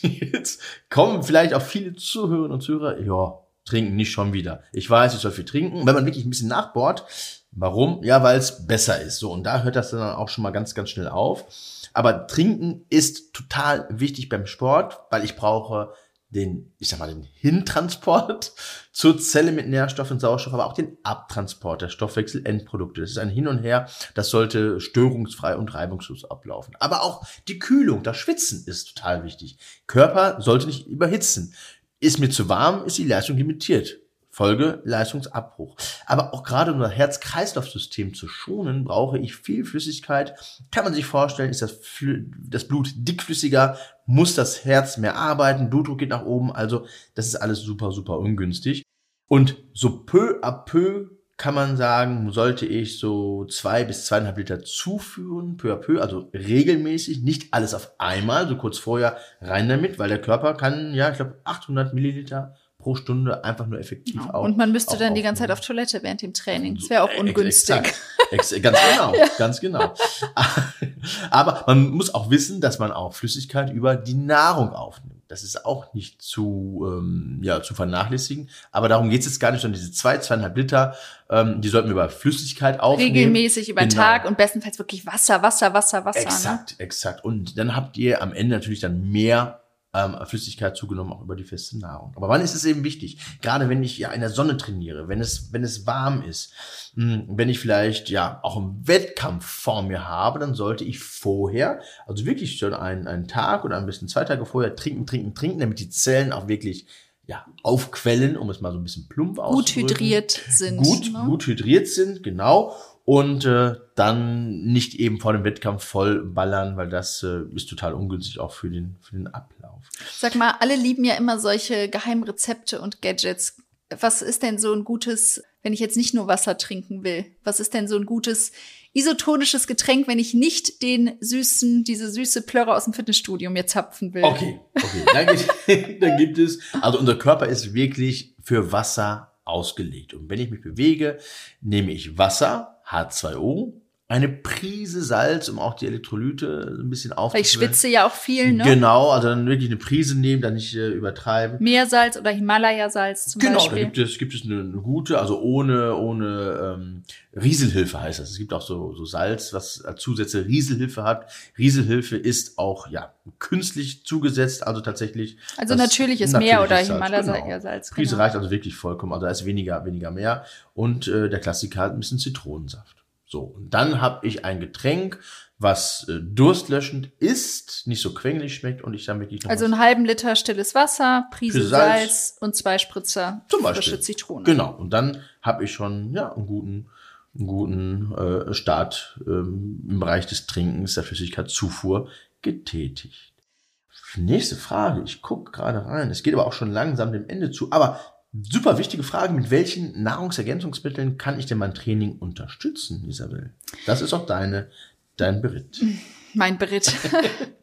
jetzt kommen vielleicht auch viele Zuhörerinnen und Zuhörer, ja, trinken nicht schon wieder. Ich weiß, ich soll viel trinken. Wenn man wirklich ein bisschen nachbohrt, Warum? Ja, weil es besser ist. So, und da hört das dann auch schon mal ganz, ganz schnell auf. Aber trinken ist total wichtig beim Sport, weil ich brauche den, ich sag mal, den Hintransport [LAUGHS] zur Zelle mit Nährstoffen, Sauerstoff, aber auch den Abtransport der Stoffwechselendprodukte. Das ist ein Hin und Her, das sollte störungsfrei und reibungslos ablaufen. Aber auch die Kühlung, das Schwitzen ist total wichtig. Körper sollte nicht überhitzen. Ist mir zu warm, ist die Leistung limitiert. Folge Leistungsabbruch. Aber auch gerade um das Herz-Kreislauf-System zu schonen, brauche ich viel Flüssigkeit. Kann man sich vorstellen, ist das, das Blut dickflüssiger, muss das Herz mehr arbeiten, Blutdruck geht nach oben, also das ist alles super, super ungünstig. Und so peu à peu kann man sagen, sollte ich so zwei bis zweieinhalb Liter zuführen, peu à peu, also regelmäßig, nicht alles auf einmal, so kurz vorher rein damit, weil der Körper kann, ja, ich glaube, 800 Milliliter pro Stunde einfach nur effektiv ja, auch. Und man müsste dann die ganze Zeit auf Toilette während dem Training. Das wäre auch ungünstig. Ex ganz genau, [LAUGHS] ja. ganz genau. Aber man muss auch wissen, dass man auch Flüssigkeit über die Nahrung aufnimmt. Das ist auch nicht zu, ähm, ja, zu vernachlässigen. Aber darum geht es jetzt gar nicht, sondern diese zwei, zweieinhalb Liter, ähm, die sollten wir über Flüssigkeit aufnehmen. Regelmäßig über genau. Tag und bestenfalls wirklich Wasser, Wasser, Wasser, Wasser. Exakt, ne? exakt. Und dann habt ihr am Ende natürlich dann mehr ähm, Flüssigkeit zugenommen, auch über die feste Nahrung. Aber wann ist es eben wichtig? Gerade wenn ich ja in der Sonne trainiere, wenn es, wenn es warm ist, mh, hm, wenn ich vielleicht ja auch einen Wettkampf vor mir habe, dann sollte ich vorher, also wirklich schon einen, einen Tag oder ein bisschen zwei Tage vorher trinken, trinken, trinken, damit die Zellen auch wirklich ja, aufquellen, um es mal so ein bisschen plump auszudrücken. Gut hydriert sind. Gut, ne? gut hydriert sind, genau und äh, dann nicht eben vor dem Wettkampf voll ballern, weil das äh, ist total ungünstig auch für den, für den Ablauf. Sag mal, alle lieben ja immer solche Geheimrezepte und Gadgets. Was ist denn so ein gutes, wenn ich jetzt nicht nur Wasser trinken will? Was ist denn so ein gutes isotonisches Getränk, wenn ich nicht den süßen, diese süße Plörre aus dem Fitnessstudio mir zapfen will? Okay, okay. Dann gibt, [LAUGHS] dann gibt es, also unser Körper ist wirklich für Wasser ausgelegt. Und wenn ich mich bewege, nehme ich Wasser, H2O, eine Prise Salz, um auch die Elektrolyte ein bisschen. Weil ich schwitze ja auch viel, ne? Genau, also dann wirklich eine Prise nehmen, dann nicht äh, übertreiben. Meersalz oder Himalaya-Salz zum genau, Beispiel. Genau, da gibt es, gibt es eine, eine, gute, also ohne, ohne ähm, Rieselhilfe heißt das. Es gibt auch so, so Salz, was als Zusätze Rieselhilfe hat. Rieselhilfe ist auch, ja, künstlich zugesetzt, also tatsächlich. Also natürliches Meer oder Himalaya-Salz. Genau. Prise reicht also wirklich vollkommen, also da ist weniger, weniger mehr. Und äh, der Klassiker hat ein bisschen Zitronensaft. So, und dann habe ich ein Getränk, was äh, durstlöschend ist, nicht so quengelig schmeckt und ich dann wirklich noch Also einen halben Liter stilles Wasser, Prise Salz, Salz, und zwei Spritzer zum Beispiel. frische Zitrone. Genau, und dann habe ich schon ja einen guten einen guten äh, Start ähm, im Bereich des Trinkens, der Flüssigkeitszufuhr getätigt. Nächste Frage, ich gucke gerade rein. Es geht aber auch schon langsam dem Ende zu. Aber Super wichtige Frage. Mit welchen Nahrungsergänzungsmitteln kann ich denn mein Training unterstützen, Isabel? Das ist auch deine, dein Beritt. [LAUGHS] Mein Beritt.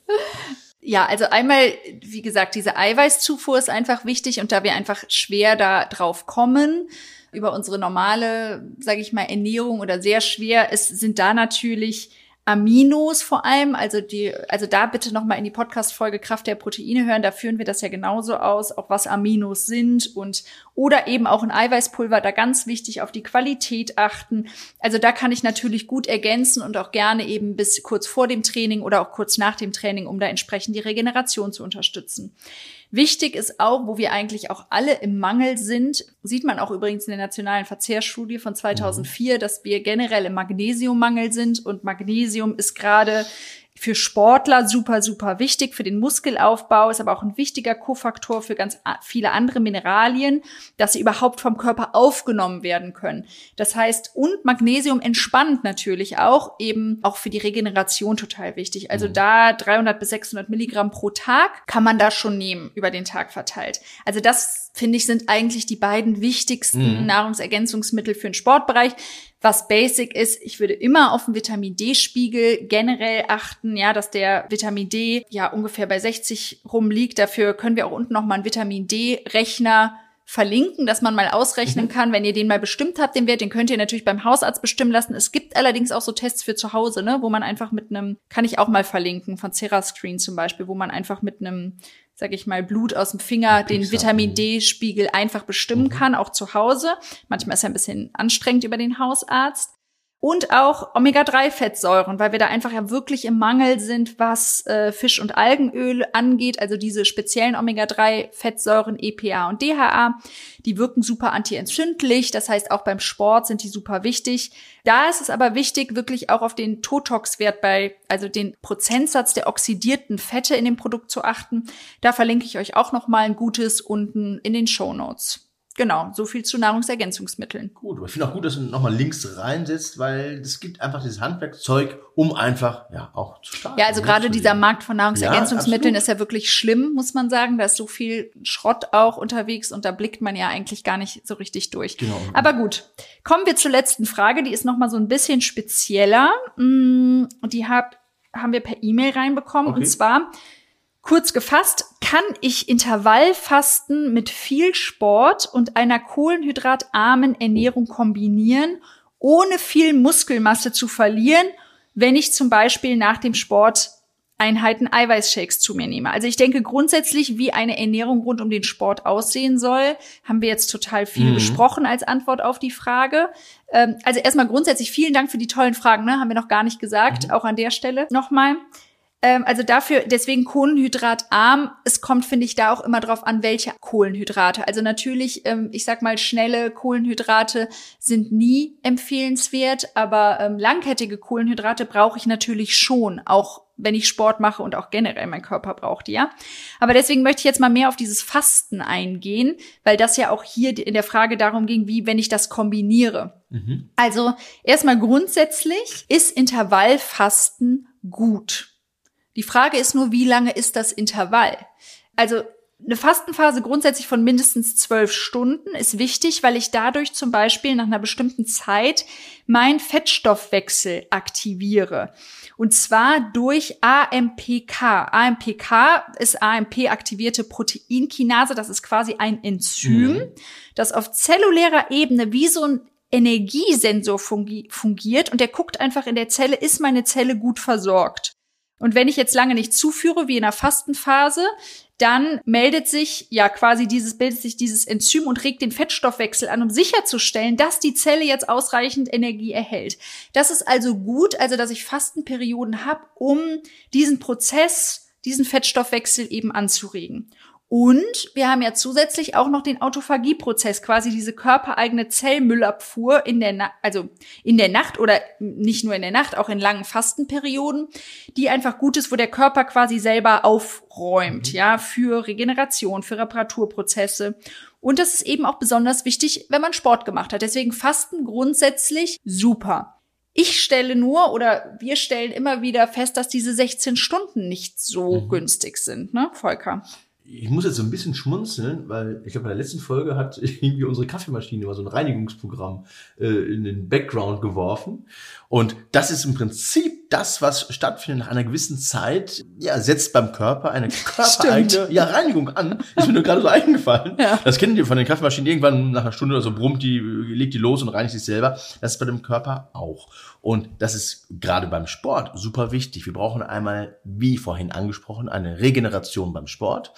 [LAUGHS] ja, also einmal, wie gesagt, diese Eiweißzufuhr ist einfach wichtig und da wir einfach schwer da drauf kommen, über unsere normale, sage ich mal, Ernährung oder sehr schwer, es sind da natürlich Aminos vor allem, also die, also da bitte noch mal in die Podcast-Folge Kraft der Proteine hören, da führen wir das ja genauso aus, auch was Aminos sind und oder eben auch ein Eiweißpulver, da ganz wichtig auf die Qualität achten. Also da kann ich natürlich gut ergänzen und auch gerne eben bis kurz vor dem Training oder auch kurz nach dem Training, um da entsprechend die Regeneration zu unterstützen. Wichtig ist auch, wo wir eigentlich auch alle im Mangel sind, sieht man auch übrigens in der nationalen Verzehrstudie von 2004, mhm. dass wir generell im Magnesiummangel sind und Magnesium ist gerade für Sportler super, super wichtig, für den Muskelaufbau, ist aber auch ein wichtiger Kofaktor für ganz viele andere Mineralien, dass sie überhaupt vom Körper aufgenommen werden können. Das heißt, und Magnesium entspannt natürlich auch, eben auch für die Regeneration total wichtig. Also mhm. da 300 bis 600 Milligramm pro Tag kann man da schon nehmen, über den Tag verteilt. Also das das finde ich sind eigentlich die beiden wichtigsten mhm. Nahrungsergänzungsmittel für den Sportbereich. Was basic ist, ich würde immer auf den Vitamin D-Spiegel generell achten, ja, dass der Vitamin D ja ungefähr bei 60 rumliegt. Dafür können wir auch unten nochmal einen Vitamin D-Rechner verlinken, dass man mal ausrechnen mhm. kann, wenn ihr den mal bestimmt habt, den Wert, den könnt ihr natürlich beim Hausarzt bestimmen lassen. Es gibt allerdings auch so Tests für zu Hause, ne, wo man einfach mit einem, kann ich auch mal verlinken, von Cerascreen zum Beispiel, wo man einfach mit einem, sag ich mal, Blut aus dem Finger den Vitamin D-Spiegel einfach bestimmen mhm. kann, auch zu Hause. Manchmal ist er ein bisschen anstrengend über den Hausarzt und auch Omega-3-Fettsäuren, weil wir da einfach ja wirklich im Mangel sind, was äh, Fisch- und Algenöl angeht. Also diese speziellen Omega-3-Fettsäuren EPA und DHA, die wirken super antientzündlich. Das heißt, auch beim Sport sind die super wichtig. Da ist es aber wichtig, wirklich auch auf den Totox-Wert bei, also den Prozentsatz der oxidierten Fette in dem Produkt zu achten. Da verlinke ich euch auch noch mal ein gutes unten in den Show Notes. Genau, so viel zu Nahrungsergänzungsmitteln. Gut, aber ich finde auch gut, dass du nochmal Links reinsetzt, weil es gibt einfach dieses Handwerkzeug, um einfach ja auch zu starten. Ja, also gerade dieser Markt von Nahrungsergänzungsmitteln ja, ist ja wirklich schlimm, muss man sagen. Da ist so viel Schrott auch unterwegs und da blickt man ja eigentlich gar nicht so richtig durch. Genau. Aber gut, kommen wir zur letzten Frage. Die ist nochmal so ein bisschen spezieller. Mm, die hab, haben wir per E-Mail reinbekommen. Okay. Und zwar, Kurz gefasst, kann ich Intervallfasten mit viel Sport und einer kohlenhydratarmen Ernährung kombinieren, ohne viel Muskelmasse zu verlieren, wenn ich zum Beispiel nach dem Sport Einheiten Eiweißshakes zu mir nehme. Also ich denke grundsätzlich, wie eine Ernährung rund um den Sport aussehen soll, haben wir jetzt total viel mhm. besprochen als Antwort auf die Frage. Ähm, also erstmal grundsätzlich vielen Dank für die tollen Fragen, ne? haben wir noch gar nicht gesagt, mhm. auch an der Stelle nochmal. Ähm, also dafür, deswegen Kohlenhydratarm. Es kommt, finde ich, da auch immer drauf an, welche Kohlenhydrate. Also natürlich, ähm, ich sag mal, schnelle Kohlenhydrate sind nie empfehlenswert, aber ähm, langkettige Kohlenhydrate brauche ich natürlich schon, auch wenn ich Sport mache und auch generell mein Körper braucht ja. Aber deswegen möchte ich jetzt mal mehr auf dieses Fasten eingehen, weil das ja auch hier in der Frage darum ging, wie, wenn ich das kombiniere. Mhm. Also erstmal grundsätzlich ist Intervallfasten gut. Die Frage ist nur, wie lange ist das Intervall? Also eine Fastenphase grundsätzlich von mindestens zwölf Stunden ist wichtig, weil ich dadurch zum Beispiel nach einer bestimmten Zeit meinen Fettstoffwechsel aktiviere. Und zwar durch AMPK. AMPK ist AMP-aktivierte Proteinkinase. Das ist quasi ein Enzym, mhm. das auf zellulärer Ebene wie so ein Energiesensor fungiert und der guckt einfach in der Zelle, ist meine Zelle gut versorgt. Und wenn ich jetzt lange nicht zuführe, wie in der Fastenphase, dann meldet sich ja quasi dieses, bildet sich dieses Enzym und regt den Fettstoffwechsel an, um sicherzustellen, dass die Zelle jetzt ausreichend Energie erhält. Das ist also gut, also dass ich Fastenperioden habe, um diesen Prozess, diesen Fettstoffwechsel eben anzuregen. Und wir haben ja zusätzlich auch noch den Autophagieprozess, quasi diese körpereigene Zellmüllabfuhr in der, Na also in der Nacht oder nicht nur in der Nacht, auch in langen Fastenperioden, die einfach gut ist, wo der Körper quasi selber aufräumt, mhm. ja, für Regeneration, für Reparaturprozesse. Und das ist eben auch besonders wichtig, wenn man Sport gemacht hat. Deswegen Fasten grundsätzlich super. Ich stelle nur oder wir stellen immer wieder fest, dass diese 16 Stunden nicht so mhm. günstig sind, ne, Volker? Ich muss jetzt so ein bisschen schmunzeln, weil ich glaube, bei der letzten Folge hat [LAUGHS] irgendwie unsere Kaffeemaschine mal so ein Reinigungsprogramm äh, in den Background geworfen. Und das ist im Prinzip das, was stattfindet nach einer gewissen Zeit. Ja, setzt beim Körper eine [LAUGHS] körpereigene ja, Reinigung an. Ist mir nur gerade so eingefallen. Ja. Das kennen die von den Kaffeemaschinen. Irgendwann nach einer Stunde oder so brummt die, legt die los und reinigt sich selber. Das ist bei dem Körper auch. Und das ist gerade beim Sport super wichtig. Wir brauchen einmal, wie vorhin angesprochen, eine Regeneration beim Sport,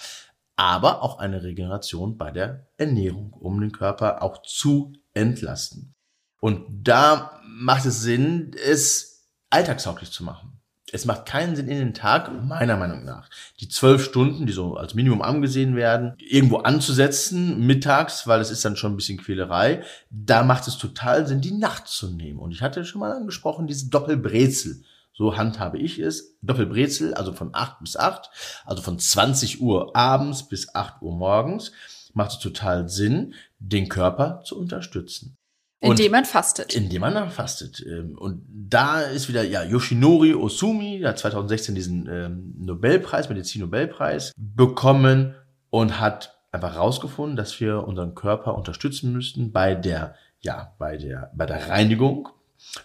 aber auch eine Regeneration bei der Ernährung, um den Körper auch zu entlasten. Und da macht es Sinn, es alltagstauglich zu machen es macht keinen Sinn in den Tag, meiner Meinung nach, die zwölf Stunden, die so als Minimum angesehen werden, irgendwo anzusetzen, mittags, weil es ist dann schon ein bisschen Quälerei. Da macht es total Sinn, die Nacht zu nehmen. Und ich hatte schon mal angesprochen, diese Doppelbrezel. So handhabe ich es. Doppelbrezel, also von acht bis acht, also von 20 Uhr abends bis acht Uhr morgens, macht es total Sinn, den Körper zu unterstützen. Indem man fastet. Indem man fastet. Ähm, und da ist wieder, ja, Yoshinori Osumi, der hat 2016 diesen ähm, Nobelpreis, Medizin-Nobelpreis bekommen und hat einfach rausgefunden, dass wir unseren Körper unterstützen müssten bei der, ja, bei der, bei der Reinigung,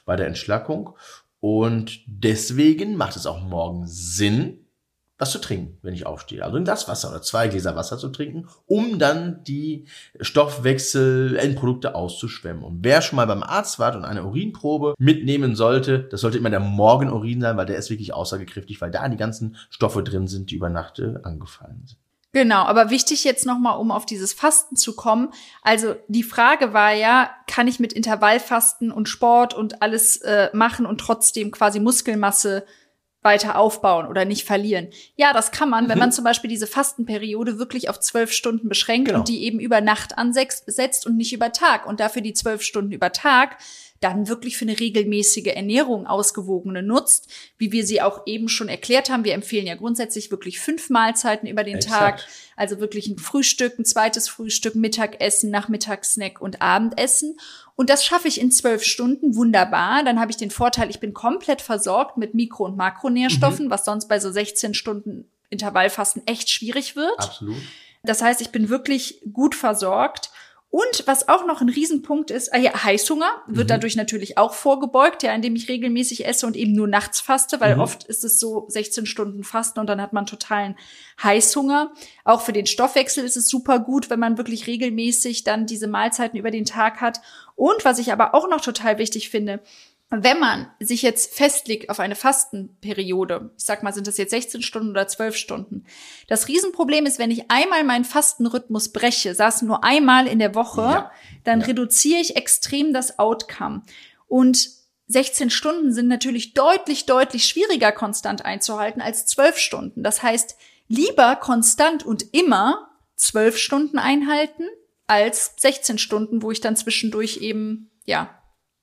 bei der Entschlackung. Und deswegen macht es auch morgen Sinn, was zu trinken, wenn ich aufstehe. Also ein Glas Wasser oder zwei Gläser Wasser zu trinken, um dann die Stoffwechsel-Endprodukte auszuschwemmen. Und wer schon mal beim Arzt war und eine Urinprobe mitnehmen sollte, das sollte immer der Morgenurin sein, weil der ist wirklich aussagekräftig, weil da die ganzen Stoffe drin sind, die über Nacht äh, angefallen sind. Genau, aber wichtig jetzt nochmal, um auf dieses Fasten zu kommen. Also die Frage war ja, kann ich mit Intervallfasten und Sport und alles äh, machen und trotzdem quasi Muskelmasse weiter aufbauen oder nicht verlieren. Ja, das kann man, wenn man mhm. zum Beispiel diese Fastenperiode wirklich auf zwölf Stunden beschränkt genau. und die eben über Nacht ansetzt und nicht über Tag und dafür die zwölf Stunden über Tag dann wirklich für eine regelmäßige Ernährung ausgewogene nutzt, wie wir sie auch eben schon erklärt haben. Wir empfehlen ja grundsätzlich wirklich fünf Mahlzeiten über den Exakt. Tag, also wirklich ein Frühstück, ein zweites Frühstück, Mittagessen, Nachmittagssnack und Abendessen. Und das schaffe ich in zwölf Stunden wunderbar. Dann habe ich den Vorteil, ich bin komplett versorgt mit Mikro- und Makronährstoffen, mhm. was sonst bei so 16 Stunden Intervallfasten echt schwierig wird. Absolut. Das heißt, ich bin wirklich gut versorgt. Und was auch noch ein Riesenpunkt ist, äh, ja, Heißhunger wird mhm. dadurch natürlich auch vorgebeugt, ja, indem ich regelmäßig esse und eben nur nachts faste, weil mhm. oft ist es so 16 Stunden Fasten und dann hat man totalen Heißhunger. Auch für den Stoffwechsel ist es super gut, wenn man wirklich regelmäßig dann diese Mahlzeiten über den Tag hat. Und was ich aber auch noch total wichtig finde, wenn man sich jetzt festlegt auf eine Fastenperiode, ich sag mal, sind das jetzt 16 Stunden oder 12 Stunden. Das Riesenproblem ist, wenn ich einmal meinen Fastenrhythmus breche, saß nur einmal in der Woche, ja. dann ja. reduziere ich extrem das Outcome. Und 16 Stunden sind natürlich deutlich, deutlich schwieriger konstant einzuhalten als 12 Stunden. Das heißt, lieber konstant und immer 12 Stunden einhalten als 16 Stunden, wo ich dann zwischendurch eben, ja,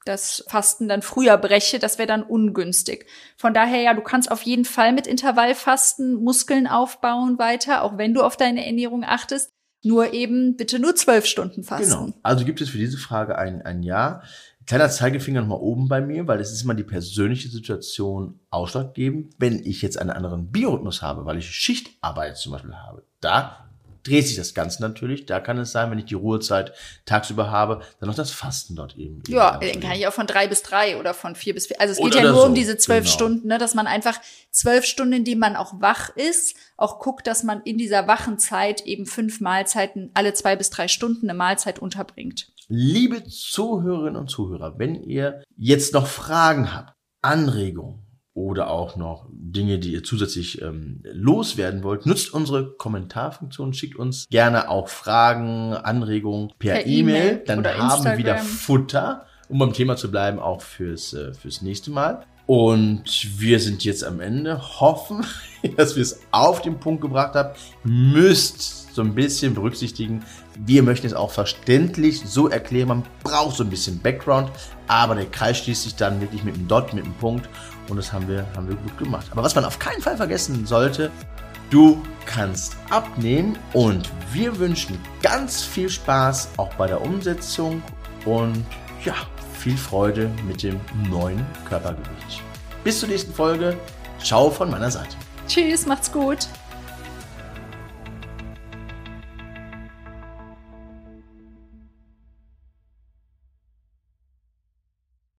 das Fasten dann früher breche, das wäre dann ungünstig. Von daher ja, du kannst auf jeden Fall mit Intervallfasten Muskeln aufbauen weiter, auch wenn du auf deine Ernährung achtest. Nur eben bitte nur zwölf Stunden fasten. Genau. Also gibt es für diese Frage ein, ein Ja. Kleiner Zeigefinger nochmal oben bei mir, weil es ist immer die persönliche Situation ausschlaggebend. Wenn ich jetzt einen anderen Biorhythmus habe, weil ich Schichtarbeit zum Beispiel habe, da dreht sich das Ganze natürlich. Da kann es sein, wenn ich die Ruhezeit tagsüber habe, dann noch das Fasten dort eben. Ja, dann kann ich auch von drei bis drei oder von vier bis vier. Also es geht oder ja nur so. um diese zwölf genau. Stunden, ne, dass man einfach zwölf Stunden, in denen man auch wach ist, auch guckt, dass man in dieser wachen Zeit eben fünf Mahlzeiten alle zwei bis drei Stunden eine Mahlzeit unterbringt. Liebe Zuhörerinnen und Zuhörer, wenn ihr jetzt noch Fragen habt, Anregungen, oder auch noch Dinge, die ihr zusätzlich ähm, loswerden wollt, nutzt unsere Kommentarfunktion, schickt uns gerne auch Fragen, Anregungen per E-Mail. E Dann haben Instagram. wir wieder Futter, um beim Thema zu bleiben, auch fürs, äh, fürs nächste Mal. Und wir sind jetzt am Ende, hoffen, [LAUGHS] dass wir es auf den Punkt gebracht haben. Müsst so ein bisschen berücksichtigen, wir möchten es auch verständlich so erklären. Man braucht so ein bisschen Background, aber der Kreis schließt sich dann wirklich mit einem Dot, mit einem Punkt und das haben wir, haben wir gut gemacht. Aber was man auf keinen Fall vergessen sollte, du kannst abnehmen und wir wünschen ganz viel Spaß auch bei der Umsetzung und ja, viel Freude mit dem neuen Körpergewicht. Bis zur nächsten Folge. Ciao von meiner Seite. Tschüss, macht's gut.